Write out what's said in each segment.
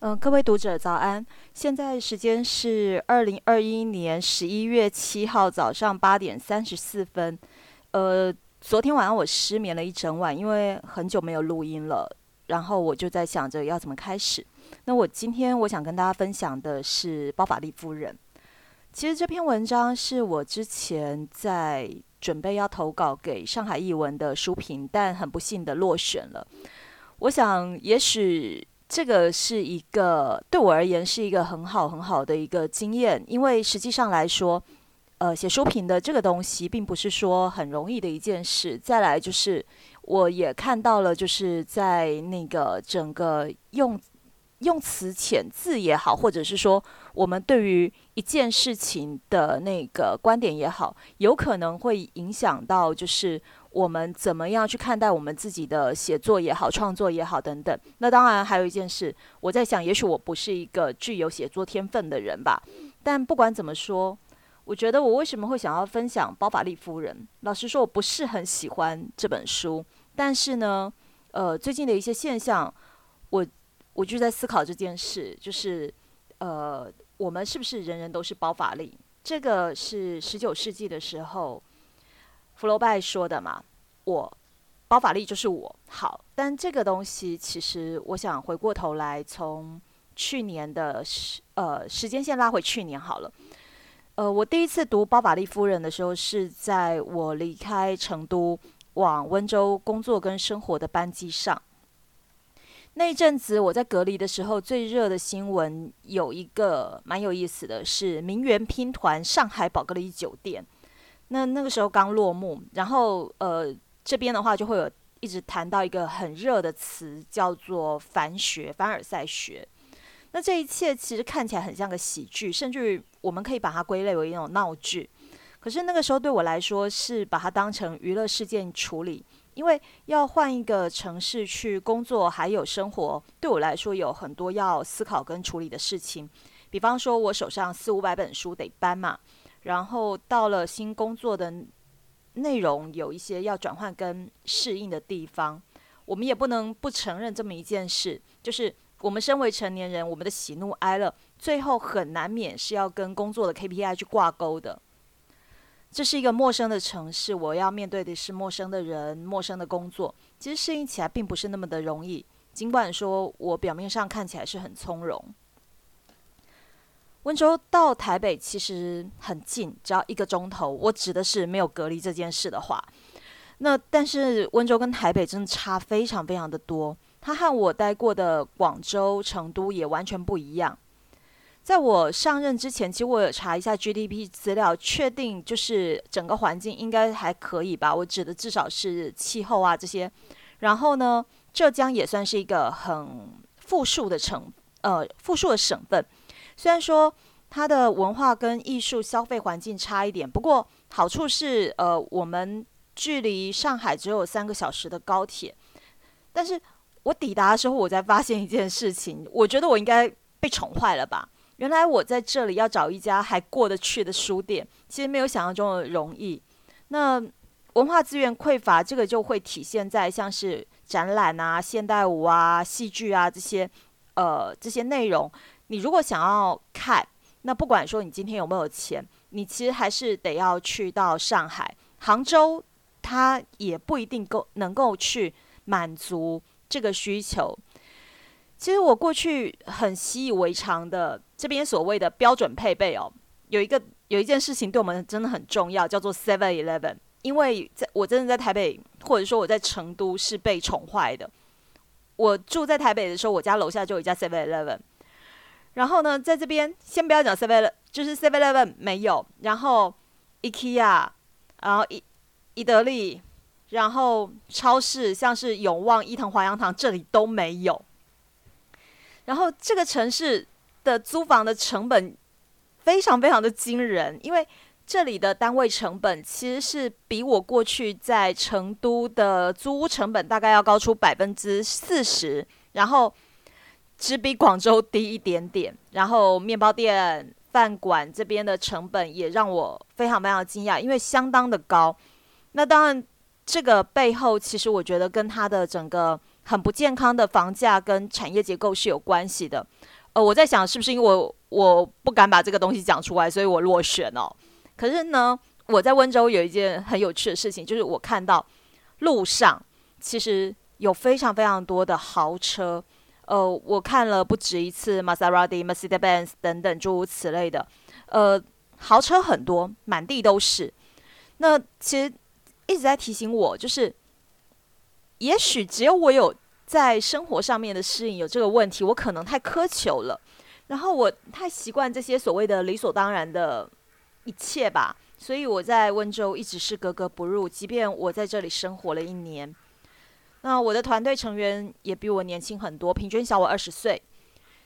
嗯，各位读者早安！现在时间是二零二一年十一月七号早上八点三十四分。呃，昨天晚上我失眠了一整晚，因为很久没有录音了。然后我就在想着要怎么开始。那我今天我想跟大家分享的是包法利夫人。其实这篇文章是我之前在准备要投稿给上海译文的书评，但很不幸的落选了。我想，也许。这个是一个对我而言是一个很好很好的一个经验，因为实际上来说，呃，写书评的这个东西并不是说很容易的一件事。再来就是，我也看到了，就是在那个整个用用词遣字也好，或者是说我们对于一件事情的那个观点也好，有可能会影响到就是。我们怎么样去看待我们自己的写作也好，创作也好等等？那当然还有一件事，我在想，也许我不是一个具有写作天分的人吧。但不管怎么说，我觉得我为什么会想要分享《包法利夫人》？老实说，我不是很喜欢这本书。但是呢，呃，最近的一些现象，我我就在思考这件事，就是呃，我们是不是人人都是包法利？这个是十九世纪的时候。福楼拜说的嘛，我包法利就是我好，但这个东西其实我想回过头来，从去年的时呃时间线拉回去年好了，呃，我第一次读包法利夫人的时候是在我离开成都往温州工作跟生活的班机上，那一阵子我在隔离的时候，最热的新闻有一个蛮有意思的是名媛拼团上海宝格丽酒店。那那个时候刚落幕，然后呃这边的话就会有一直谈到一个很热的词，叫做凡学、凡尔赛学。那这一切其实看起来很像个喜剧，甚至于我们可以把它归类为一种闹剧。可是那个时候对我来说是把它当成娱乐事件处理，因为要换一个城市去工作还有生活，对我来说有很多要思考跟处理的事情。比方说我手上四五百本书得搬嘛。然后到了新工作的内容，有一些要转换跟适应的地方，我们也不能不承认这么一件事，就是我们身为成年人，我们的喜怒哀乐，最后很难免是要跟工作的 KPI 去挂钩的。这是一个陌生的城市，我要面对的是陌生的人、陌生的工作，其实适应起来并不是那么的容易。尽管说我表面上看起来是很从容。温州到台北其实很近，只要一个钟头。我指的是没有隔离这件事的话，那但是温州跟台北真的差非常非常的多。它和我待过的广州、成都也完全不一样。在我上任之前，其实我有查一下 GDP 资料，确定就是整个环境应该还可以吧。我指的至少是气候啊这些。然后呢，浙江也算是一个很富庶的城，呃，富庶的省份。虽然说它的文化跟艺术消费环境差一点，不过好处是，呃，我们距离上海只有三个小时的高铁。但是我抵达的时候，我才发现一件事情，我觉得我应该被宠坏了吧？原来我在这里要找一家还过得去的书店，其实没有想象中的容易。那文化资源匮乏，这个就会体现在像是展览啊、现代舞啊、戏剧啊这些，呃，这些内容。你如果想要看，那不管说你今天有没有钱，你其实还是得要去到上海、杭州，它也不一定够能够去满足这个需求。其实我过去很习以为常的这边所谓的标准配备哦，有一个有一件事情对我们真的很重要，叫做 Seven Eleven。因为在我真的在台北，或者说我在成都是被宠坏的。我住在台北的时候，我家楼下就有一家 Seven Eleven。然后呢，在这边先不要讲 Seven，就是 Seven Eleven 没有，然后 IKEA，然后伊伊德利，然后超市像是永旺、伊藤、华阳堂这里都没有。然后这个城市的租房的成本非常非常的惊人，因为这里的单位成本其实是比我过去在成都的租屋成本大概要高出百分之四十，然后。只比广州低一点点，然后面包店、饭馆这边的成本也让我非常非常惊讶，因为相当的高。那当然，这个背后其实我觉得跟它的整个很不健康的房价跟产业结构是有关系的。呃，我在想是不是因为我我不敢把这个东西讲出来，所以我落选哦。可是呢，我在温州有一件很有趣的事情，就是我看到路上其实有非常非常多的豪车。呃，我看了不止一次，Maserati、Mercedes-Benz 等等诸如此类的，呃，豪车很多，满地都是。那其实一直在提醒我，就是也许只有我有在生活上面的适应有这个问题，我可能太苛求了，然后我太习惯这些所谓的理所当然的一切吧，所以我在温州一直是格格不入，即便我在这里生活了一年。那我的团队成员也比我年轻很多，平均小我二十岁。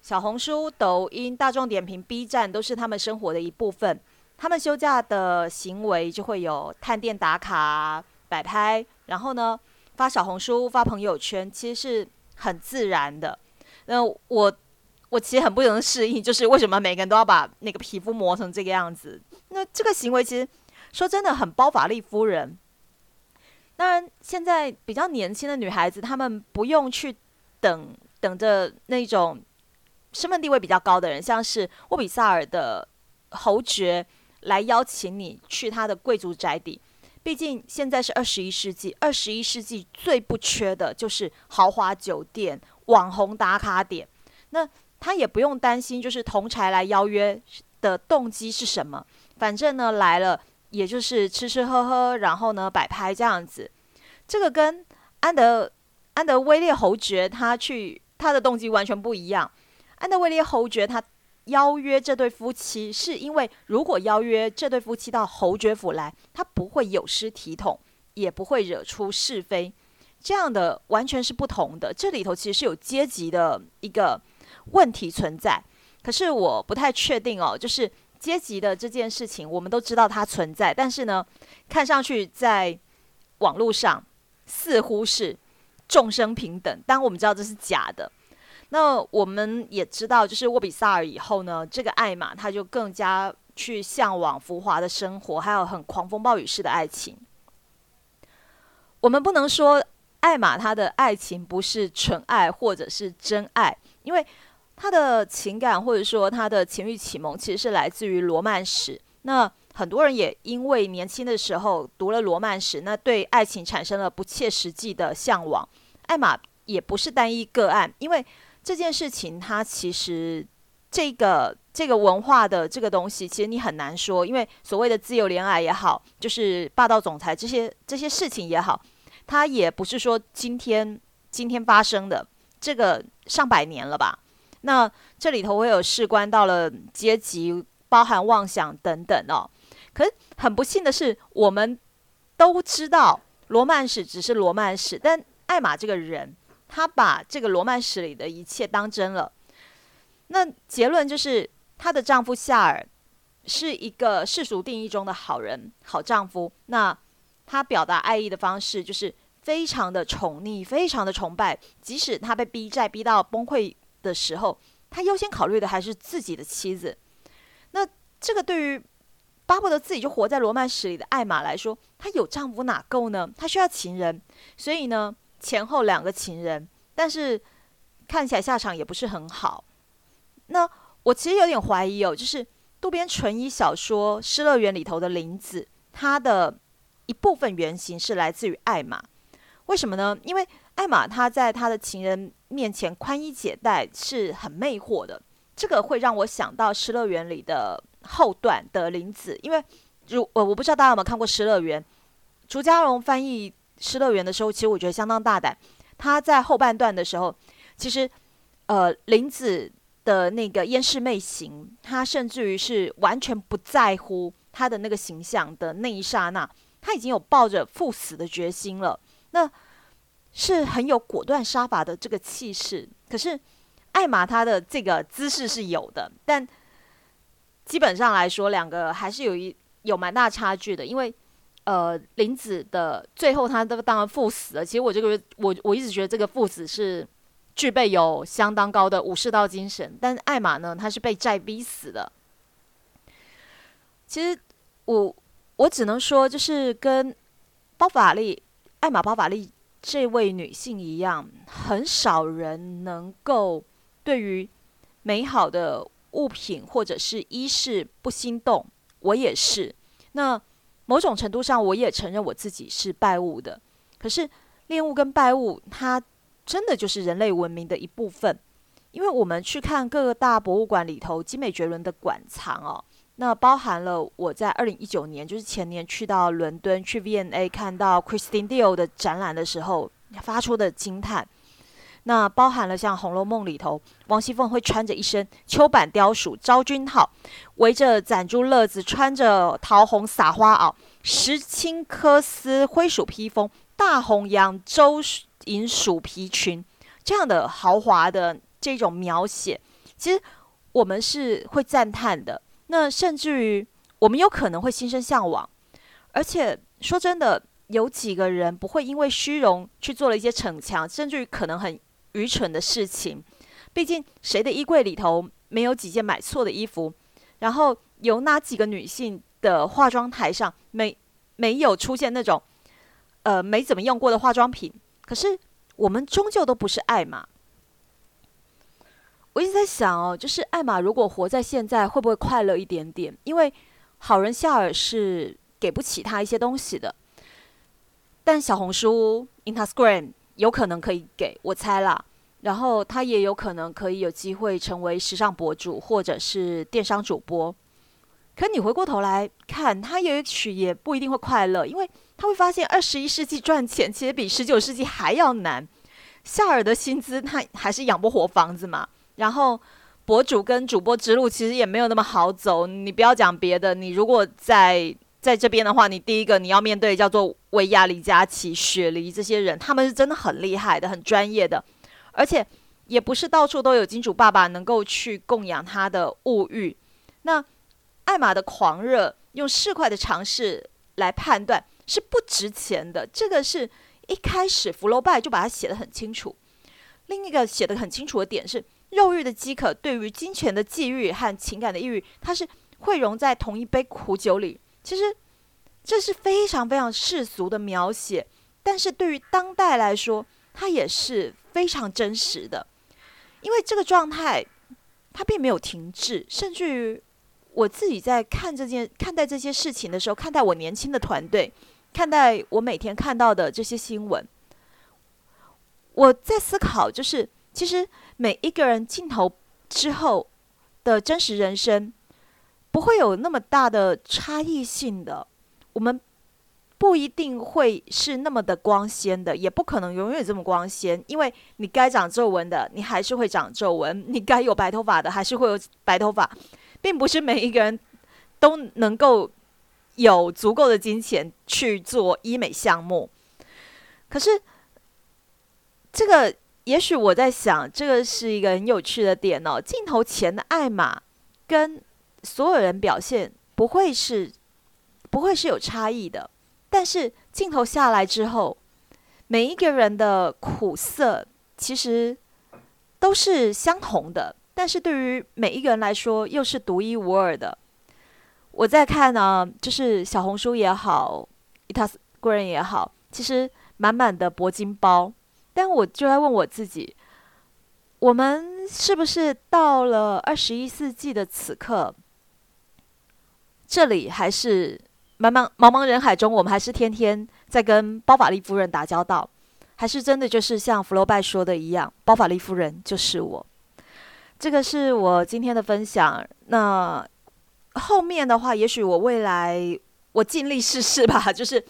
小红书、抖音、大众点评、B 站都是他们生活的一部分。他们休假的行为就会有探店打卡、摆拍，然后呢发小红书、发朋友圈，其实是很自然的。那我我其实很不能适应，就是为什么每个人都要把那个皮肤磨成这个样子？那这个行为其实说真的很包法利夫人。当然，现在比较年轻的女孩子，她们不用去等等着那种身份地位比较高的人，像是沃比萨尔的侯爵来邀请你去他的贵族宅邸。毕竟现在是二十一世纪，二十一世纪最不缺的就是豪华酒店、网红打卡点。那他也不用担心，就是同柴来邀约的动机是什么，反正呢来了。也就是吃吃喝喝，然后呢摆拍这样子，这个跟安德安德威列侯爵他去他的动机完全不一样。安德威列侯爵他邀约这对夫妻，是因为如果邀约这对夫妻到侯爵府来，他不会有失体统，也不会惹出是非，这样的完全是不同的。这里头其实是有阶级的一个问题存在，可是我不太确定哦，就是。阶级的这件事情，我们都知道它存在，但是呢，看上去在网络上似乎是众生平等，但我们知道这是假的。那我们也知道，就是沃比萨尔以后呢，这个艾玛他就更加去向往浮华的生活，还有很狂风暴雨式的爱情。我们不能说艾玛她的爱情不是纯爱或者是真爱，因为。他的情感或者说他的情欲启蒙，其实是来自于罗曼史。那很多人也因为年轻的时候读了罗曼史，那对爱情产生了不切实际的向往。艾玛也不是单一个案，因为这件事情它其实这个这个文化的这个东西，其实你很难说，因为所谓的自由恋爱也好，就是霸道总裁这些这些事情也好，它也不是说今天今天发生的，这个上百年了吧。那这里头会有事关到了阶级，包含妄想等等哦。可是很不幸的是，我们都知道罗曼史只是罗曼史，但艾玛这个人，他把这个罗曼史里的一切当真了。那结论就是，她的丈夫夏尔是一个世俗定义中的好人、好丈夫。那他表达爱意的方式就是非常的宠溺，非常的崇拜，即使他被逼债逼到崩溃。的时候，他优先考虑的还是自己的妻子。那这个对于巴不得自己就活在罗曼史里的艾玛来说，她有丈夫哪够呢？她需要情人，所以呢，前后两个情人，但是看起来下场也不是很好。那我其实有点怀疑哦，就是渡边淳一小说《失乐园》里头的林子，它的一部分原型是来自于艾玛。为什么呢？因为艾玛她在她的情人。面前宽衣解带是很魅惑的，这个会让我想到《失乐园》里的后段的林子，因为如我我不知道大家有没有看过《失乐园》，朱家荣翻译《失乐园》的时候，其实我觉得相当大胆。他在后半段的时候，其实呃林子的那个烟世媚行，他甚至于是完全不在乎他的那个形象的那一刹那，他已经有抱着赴死的决心了。那是很有果断杀伐的这个气势，可是艾玛她的这个姿势是有的，但基本上来说，两个还是有一有蛮大差距的。因为呃，林子的最后他都当然赴死了。其实我这个我我一直觉得这个赴死是具备有相当高的武士道精神，但艾玛呢，他是被债逼死的。其实我我只能说，就是跟包法利艾玛包法利。这位女性一样，很少人能够对于美好的物品或者是衣饰不心动。我也是。那某种程度上，我也承认我自己是拜物的。可是恋物跟拜物，它真的就是人类文明的一部分。因为我们去看各个大博物馆里头精美绝伦的馆藏哦。那包含了我在二零一九年，就是前年去到伦敦去 V&A 看到 Christine Dior 的展览的时候发出的惊叹。那包含了像《红楼梦》里头，王熙凤会穿着一身秋板貂鼠昭君套，围着攒珠乐子，穿着桃红撒花袄，石青缂丝灰鼠披风，大红扬州银鼠皮裙，这样的豪华的这种描写，其实我们是会赞叹的。那甚至于，我们有可能会心生向往，而且说真的，有几个人不会因为虚荣去做了一些逞强，甚至于可能很愚蠢的事情。毕竟，谁的衣柜里头没有几件买错的衣服？然后，有哪几个女性的化妆台上没没有出现那种呃没怎么用过的化妆品？可是，我们终究都不是爱嘛。我一直在想哦，就是艾玛如果活在现在，会不会快乐一点点？因为好人夏尔是给不起他一些东西的，但小红书、Instagram 有可能可以给我猜啦。然后他也有可能可以有机会成为时尚博主或者是电商主播。可你回过头来看，他也许也不一定会快乐，因为他会发现二十一世纪赚钱其实比十九世纪还要难。夏尔的薪资他还是养不活房子嘛。然后，博主跟主播之路其实也没有那么好走。你不要讲别的，你如果在在这边的话，你第一个你要面对叫做维亚、李佳琦、雪梨这些人，他们是真的很厉害的、很专业的，而且也不是到处都有金主爸爸能够去供养他的物欲。那艾玛的狂热，用市侩的尝试来判断是不值钱的。这个是一开始福楼拜就把它写得很清楚。另一个写得很清楚的点是。肉欲的饥渴，对于金钱的觊觎和情感的抑郁，它是汇融在同一杯苦酒里。其实这是非常非常世俗的描写，但是对于当代来说，它也是非常真实的。因为这个状态，它并没有停滞，甚至于我自己在看这件、看待这些事情的时候，看待我年轻的团队，看待我每天看到的这些新闻，我在思考，就是其实。每一个人镜头之后的真实人生，不会有那么大的差异性的。我们不一定会是那么的光鲜的，也不可能永远这么光鲜。因为你该长皱纹的，你还是会长皱纹；你该有白头发的，还是会有白头发。并不是每一个人都能够有足够的金钱去做医美项目。可是这个。也许我在想，这个是一个很有趣的点哦。镜头前的艾玛跟所有人表现不会是不会是有差异的，但是镜头下来之后，每一个人的苦涩其实都是相同的，但是对于每一个人来说又是独一无二的。我在看呢，就是小红书也好，Instagram 也好，其实满满的铂金包。但我就在问我自己：我们是不是到了二十一世纪的此刻，这里还是茫茫茫茫人海中，我们还是天天在跟包法利夫人打交道，还是真的就是像福楼拜说的一样，包法利夫人就是我？这个是我今天的分享。那后面的话，也许我未来我尽力试试吧，就是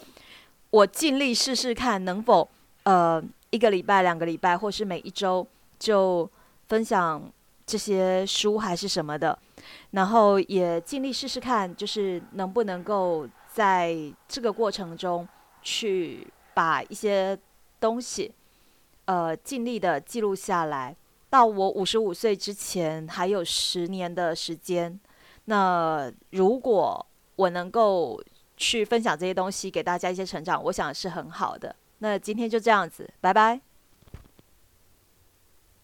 我尽力试试看能否呃。一个礼拜、两个礼拜，或是每一周，就分享这些书还是什么的，然后也尽力试试看，就是能不能够在这个过程中去把一些东西，呃，尽力的记录下来。到我五十五岁之前，还有十年的时间。那如果我能够去分享这些东西，给大家一些成长，我想是很好的。那今天就这样子，拜拜。